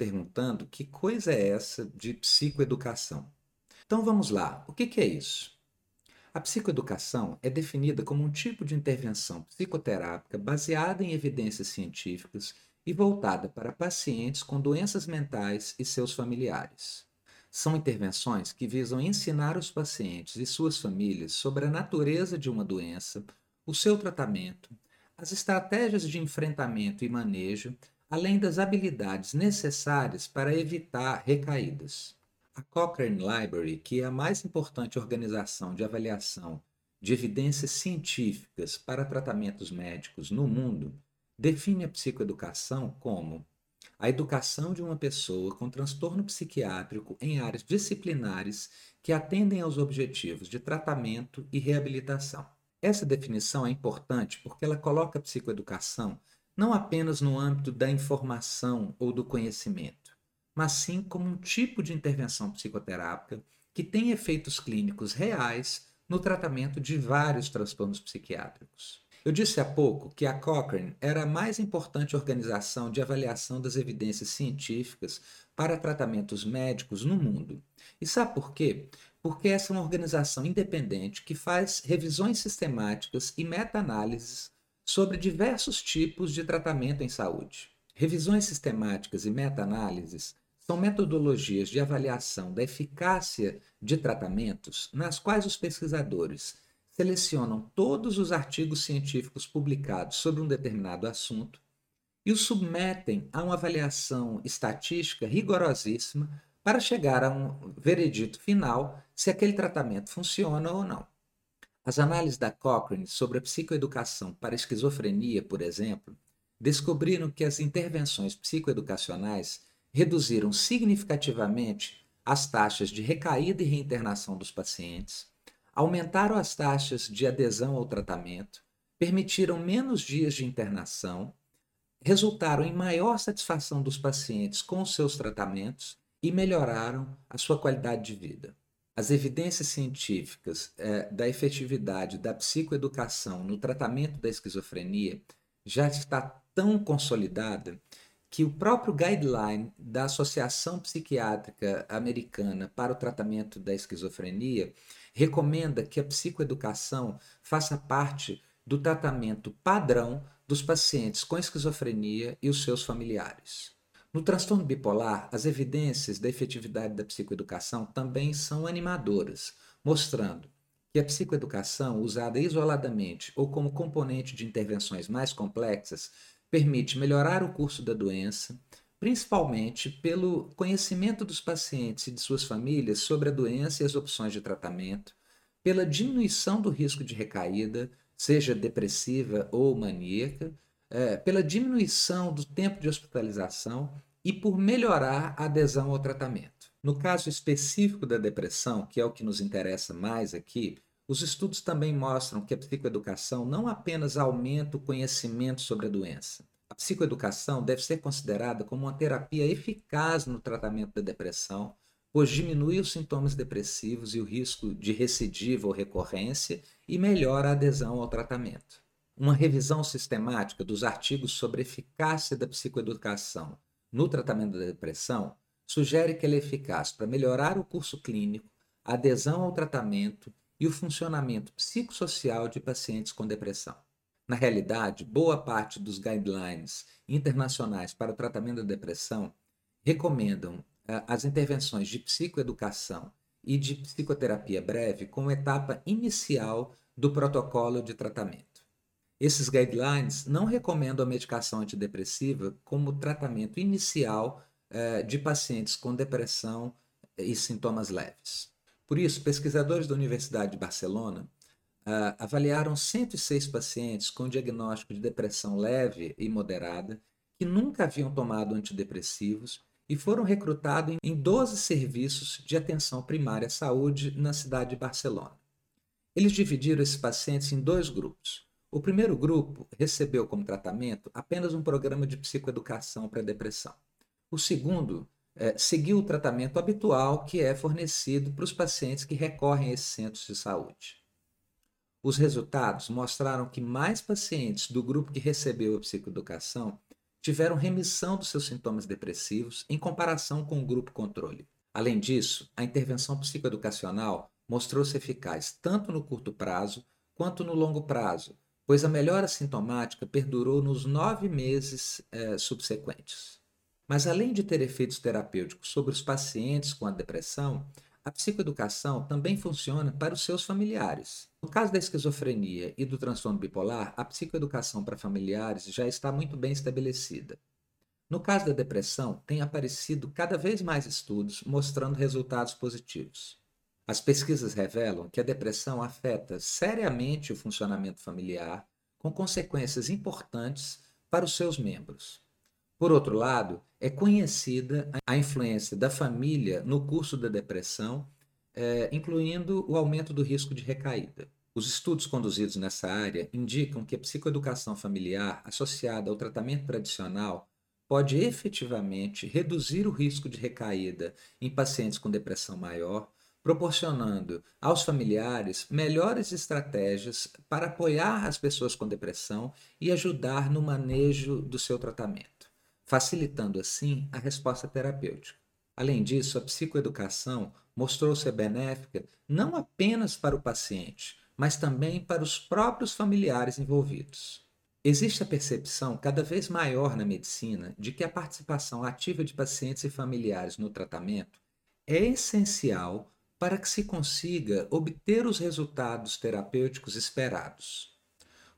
perguntando que coisa é essa de psicoeducação. Então vamos lá, o que, que é isso? A psicoeducação é definida como um tipo de intervenção psicoterápica baseada em evidências científicas e voltada para pacientes com doenças mentais e seus familiares. São intervenções que visam ensinar os pacientes e suas famílias sobre a natureza de uma doença, o seu tratamento, as estratégias de enfrentamento e manejo, além das habilidades necessárias para evitar recaídas. A Cochrane Library, que é a mais importante organização de avaliação de evidências científicas para tratamentos médicos no mundo, define a psicoeducação como a educação de uma pessoa com transtorno psiquiátrico em áreas disciplinares que atendem aos objetivos de tratamento e reabilitação. Essa definição é importante porque ela coloca a psicoeducação não apenas no âmbito da informação ou do conhecimento, mas sim como um tipo de intervenção psicoterápica que tem efeitos clínicos reais no tratamento de vários transtornos psiquiátricos. Eu disse há pouco que a Cochrane era a mais importante organização de avaliação das evidências científicas para tratamentos médicos no mundo. E sabe por quê? Porque essa é uma organização independente que faz revisões sistemáticas e meta-análises sobre diversos tipos de tratamento em saúde. Revisões sistemáticas e meta-análises são metodologias de avaliação da eficácia de tratamentos nas quais os pesquisadores selecionam todos os artigos científicos publicados sobre um determinado assunto e os submetem a uma avaliação estatística rigorosíssima para chegar a um veredito final se aquele tratamento funciona ou não. As análises da Cochrane sobre a psicoeducação para esquizofrenia, por exemplo, descobriram que as intervenções psicoeducacionais reduziram significativamente as taxas de recaída e reinternação dos pacientes, aumentaram as taxas de adesão ao tratamento, permitiram menos dias de internação, resultaram em maior satisfação dos pacientes com os seus tratamentos e melhoraram a sua qualidade de vida. As evidências científicas é, da efetividade da psicoeducação no tratamento da esquizofrenia já está tão consolidada que o próprio guideline da Associação Psiquiátrica Americana para o Tratamento da Esquizofrenia recomenda que a psicoeducação faça parte do tratamento padrão dos pacientes com esquizofrenia e os seus familiares. No transtorno bipolar, as evidências da efetividade da psicoeducação também são animadoras, mostrando que a psicoeducação, usada isoladamente ou como componente de intervenções mais complexas, permite melhorar o curso da doença, principalmente pelo conhecimento dos pacientes e de suas famílias sobre a doença e as opções de tratamento, pela diminuição do risco de recaída, seja depressiva ou maníaca, é, pela diminuição do tempo de hospitalização e por melhorar a adesão ao tratamento. No caso específico da depressão, que é o que nos interessa mais aqui, os estudos também mostram que a psicoeducação não apenas aumenta o conhecimento sobre a doença, a psicoeducação deve ser considerada como uma terapia eficaz no tratamento da depressão, pois diminui os sintomas depressivos e o risco de recidiva ou recorrência e melhora a adesão ao tratamento. Uma revisão sistemática dos artigos sobre eficácia da psicoeducação no tratamento da depressão sugere que ela é eficaz para melhorar o curso clínico, a adesão ao tratamento e o funcionamento psicossocial de pacientes com depressão. Na realidade, boa parte dos guidelines internacionais para o tratamento da depressão recomendam uh, as intervenções de psicoeducação e de psicoterapia breve como etapa inicial do protocolo de tratamento. Esses guidelines não recomendam a medicação antidepressiva como tratamento inicial uh, de pacientes com depressão e sintomas leves. Por isso, pesquisadores da Universidade de Barcelona uh, avaliaram 106 pacientes com diagnóstico de depressão leve e moderada que nunca haviam tomado antidepressivos e foram recrutados em 12 serviços de atenção primária à saúde na cidade de Barcelona. Eles dividiram esses pacientes em dois grupos. O primeiro grupo recebeu como tratamento apenas um programa de psicoeducação para depressão. O segundo é, seguiu o tratamento habitual que é fornecido para os pacientes que recorrem a esses centros de saúde. Os resultados mostraram que mais pacientes do grupo que recebeu a psicoeducação tiveram remissão dos seus sintomas depressivos em comparação com o grupo controle. Além disso, a intervenção psicoeducacional mostrou-se eficaz tanto no curto prazo quanto no longo prazo, pois a melhora sintomática perdurou nos nove meses eh, subsequentes. Mas além de ter efeitos terapêuticos sobre os pacientes com a depressão, a psicoeducação também funciona para os seus familiares. No caso da esquizofrenia e do transtorno bipolar, a psicoeducação para familiares já está muito bem estabelecida. No caso da depressão, tem aparecido cada vez mais estudos mostrando resultados positivos. As pesquisas revelam que a depressão afeta seriamente o funcionamento familiar, com consequências importantes para os seus membros. Por outro lado, é conhecida a influência da família no curso da depressão, é, incluindo o aumento do risco de recaída. Os estudos conduzidos nessa área indicam que a psicoeducação familiar associada ao tratamento tradicional pode efetivamente reduzir o risco de recaída em pacientes com depressão maior, proporcionando aos familiares melhores estratégias para apoiar as pessoas com depressão e ajudar no manejo do seu tratamento, facilitando assim a resposta terapêutica. Além disso, a psicoeducação mostrou ser benéfica não apenas para o paciente, mas também para os próprios familiares envolvidos. Existe a percepção cada vez maior na medicina de que a participação ativa de pacientes e familiares no tratamento é essencial para que se consiga obter os resultados terapêuticos esperados.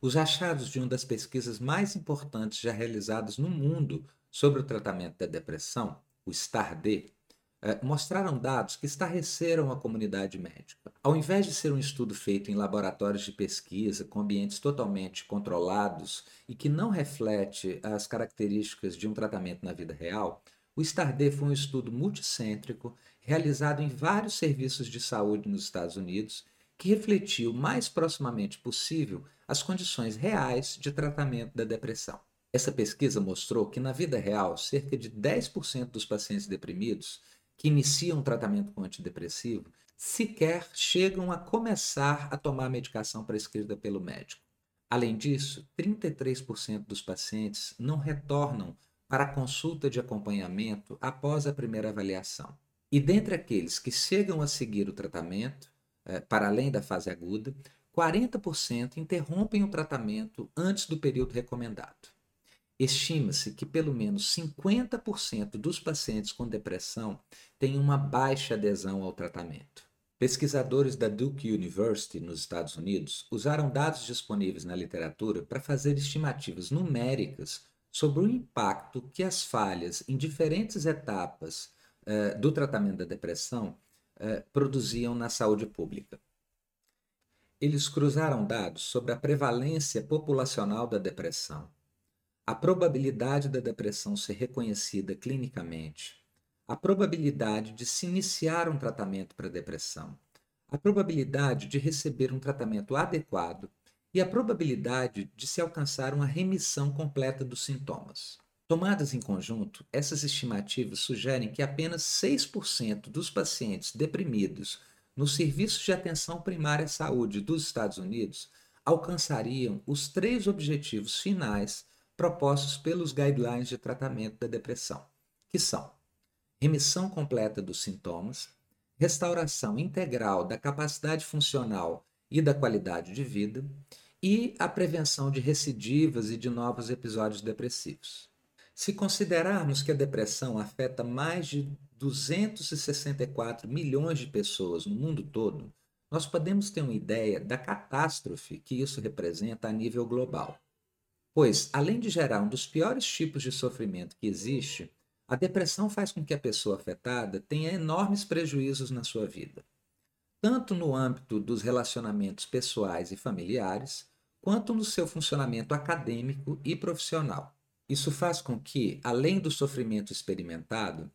Os achados de uma das pesquisas mais importantes já realizadas no mundo sobre o tratamento da depressão, o STAR-D, eh, mostraram dados que estarreceram a comunidade médica. Ao invés de ser um estudo feito em laboratórios de pesquisa, com ambientes totalmente controlados e que não reflete as características de um tratamento na vida real, o STAR-D foi um estudo multicêntrico realizado em vários serviços de saúde nos Estados Unidos que refletiu o mais proximamente possível as condições reais de tratamento da depressão. Essa pesquisa mostrou que, na vida real, cerca de 10% dos pacientes deprimidos que iniciam um tratamento com antidepressivo sequer chegam a começar a tomar a medicação prescrita pelo médico. Além disso, 33% dos pacientes não retornam para a consulta de acompanhamento após a primeira avaliação. E dentre aqueles que chegam a seguir o tratamento, eh, para além da fase aguda, 40% interrompem o tratamento antes do período recomendado. Estima-se que pelo menos 50% dos pacientes com depressão têm uma baixa adesão ao tratamento. Pesquisadores da Duke University, nos Estados Unidos, usaram dados disponíveis na literatura para fazer estimativas numéricas sobre o impacto que as falhas em diferentes etapas eh, do tratamento da depressão eh, produziam na saúde pública. Eles cruzaram dados sobre a prevalência populacional da depressão a probabilidade da depressão ser reconhecida clinicamente, a probabilidade de se iniciar um tratamento para depressão, a probabilidade de receber um tratamento adequado e a probabilidade de se alcançar uma remissão completa dos sintomas. Tomadas em conjunto, essas estimativas sugerem que apenas 6% dos pacientes deprimidos nos serviços de atenção primária à saúde dos Estados Unidos alcançariam os três objetivos finais propostos pelos guidelines de tratamento da depressão, que são remissão completa dos sintomas, restauração integral da capacidade funcional e da qualidade de vida e a prevenção de recidivas e de novos episódios depressivos. Se considerarmos que a depressão afeta mais de 264 milhões de pessoas no mundo todo, nós podemos ter uma ideia da catástrofe que isso representa a nível global. Pois, além de gerar um dos piores tipos de sofrimento que existe, a depressão faz com que a pessoa afetada tenha enormes prejuízos na sua vida, tanto no âmbito dos relacionamentos pessoais e familiares, quanto no seu funcionamento acadêmico e profissional. Isso faz com que, além do sofrimento experimentado,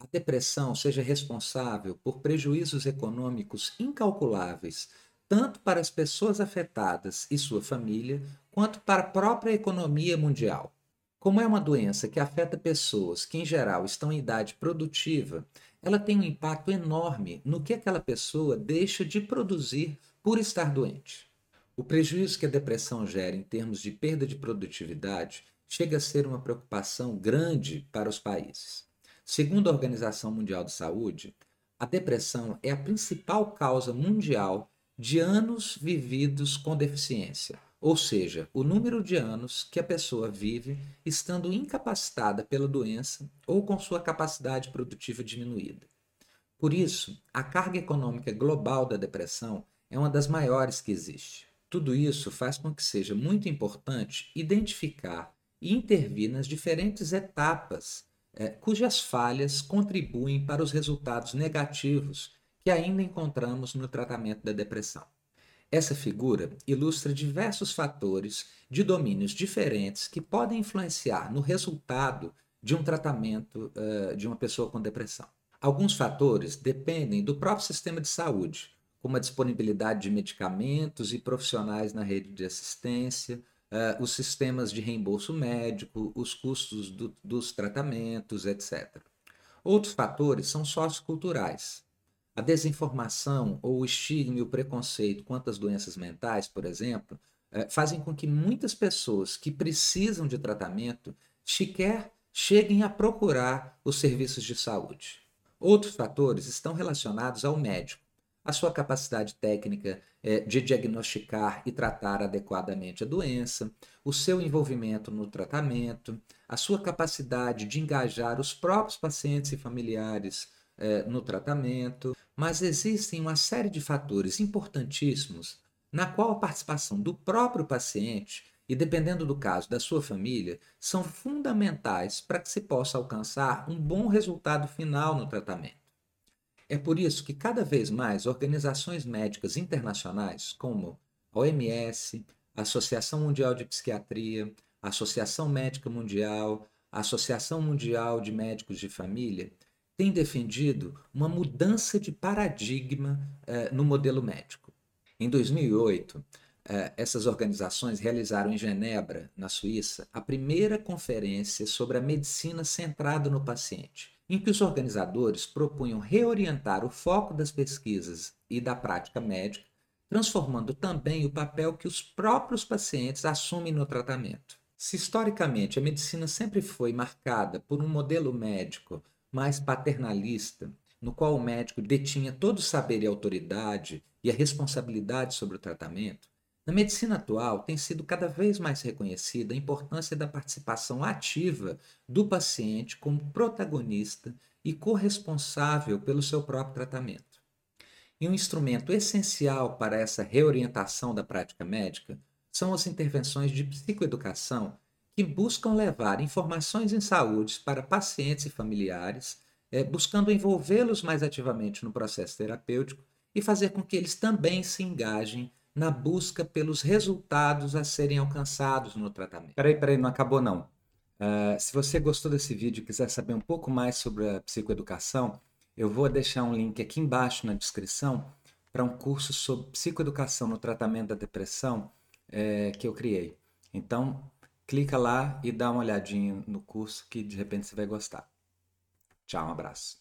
a depressão seja responsável por prejuízos econômicos incalculáveis tanto para as pessoas afetadas e sua família, quanto para a própria economia mundial. Como é uma doença que afeta pessoas que, em geral, estão em idade produtiva, ela tem um impacto enorme no que aquela pessoa deixa de produzir por estar doente. O prejuízo que a depressão gera em termos de perda de produtividade chega a ser uma preocupação grande para os países. Segundo a Organização Mundial de Saúde, a depressão é a principal causa mundial de anos vividos com deficiência, ou seja, o número de anos que a pessoa vive estando incapacitada pela doença ou com sua capacidade produtiva diminuída. Por isso, a carga econômica global da depressão é uma das maiores que existe. Tudo isso faz com que seja muito importante identificar intervir nas diferentes etapas eh, cujas falhas contribuem para os resultados negativos que ainda encontramos no tratamento da depressão. Essa figura ilustra diversos fatores de domínios diferentes que podem influenciar no resultado de um tratamento uh, de uma pessoa com depressão. Alguns fatores dependem do próprio sistema de saúde, como a disponibilidade de medicamentos e profissionais na rede de assistência, uh, os sistemas de reembolso médico, os custos do, dos tratamentos, etc. Outros fatores são socioculturais. A desinformação ou o estigma e o preconceito quanto às doenças mentais, por exemplo, uh, fazem com que muitas pessoas que precisam de tratamento sequer cheguem a procurar os serviços de saúde. Outros fatores estão relacionados ao médico a sua capacidade técnica é, de diagnosticar e tratar adequadamente a doença, o seu envolvimento no tratamento, a sua capacidade de engajar os próprios pacientes e familiares é, no tratamento, mas existem uma série de fatores importantíssimos na qual a participação do próprio paciente e, dependendo do caso, da sua família, são fundamentais para que se possa alcançar um bom resultado final no tratamento. É por isso que cada vez mais organizações médicas internacionais, como a OMS, a Associação Mundial de Psiquiatria, a Associação Médica Mundial, a Associação Mundial de Médicos de Família, têm defendido uma mudança de paradigma eh, no modelo médico. Em 2008, eh, essas organizações realizaram em Genebra, na Suíça, a primeira conferência sobre a medicina centrada no paciente em que os organizadores propunham reorientar o foco das pesquisas e da prática médica, transformando também o papel que os próprios pacientes assumem no tratamento. Se historicamente a medicina sempre foi marcada por um modelo médico mais paternalista, no qual o médico detinha todo o saber e autoridade e a responsabilidade sobre o tratamento, na medicina atual, tem sido cada vez mais reconhecida a importância da participação ativa do paciente como protagonista e corresponsável pelo seu próprio tratamento. E um instrumento essencial para essa reorientação da prática médica são as intervenções de psicoeducação que buscam levar informações em saúde para pacientes e familiares, é, buscando envolvê-los mais ativamente no processo terapêutico e fazer com que eles também se engajem na busca pelos resultados a serem alcançados no tratamento. Peraí, peraí, não acabou não. Uh, se você gostou desse vídeo e quiser saber um pouco mais sobre a psicoeducação, eu vou deixar um link aqui embaixo na descrição para um curso sobre psicoeducação no tratamento da depressão é, que eu criei. Então, clica lá e dá uma olhadinha no curso que de repente você vai gostar. Tchau, um abraço.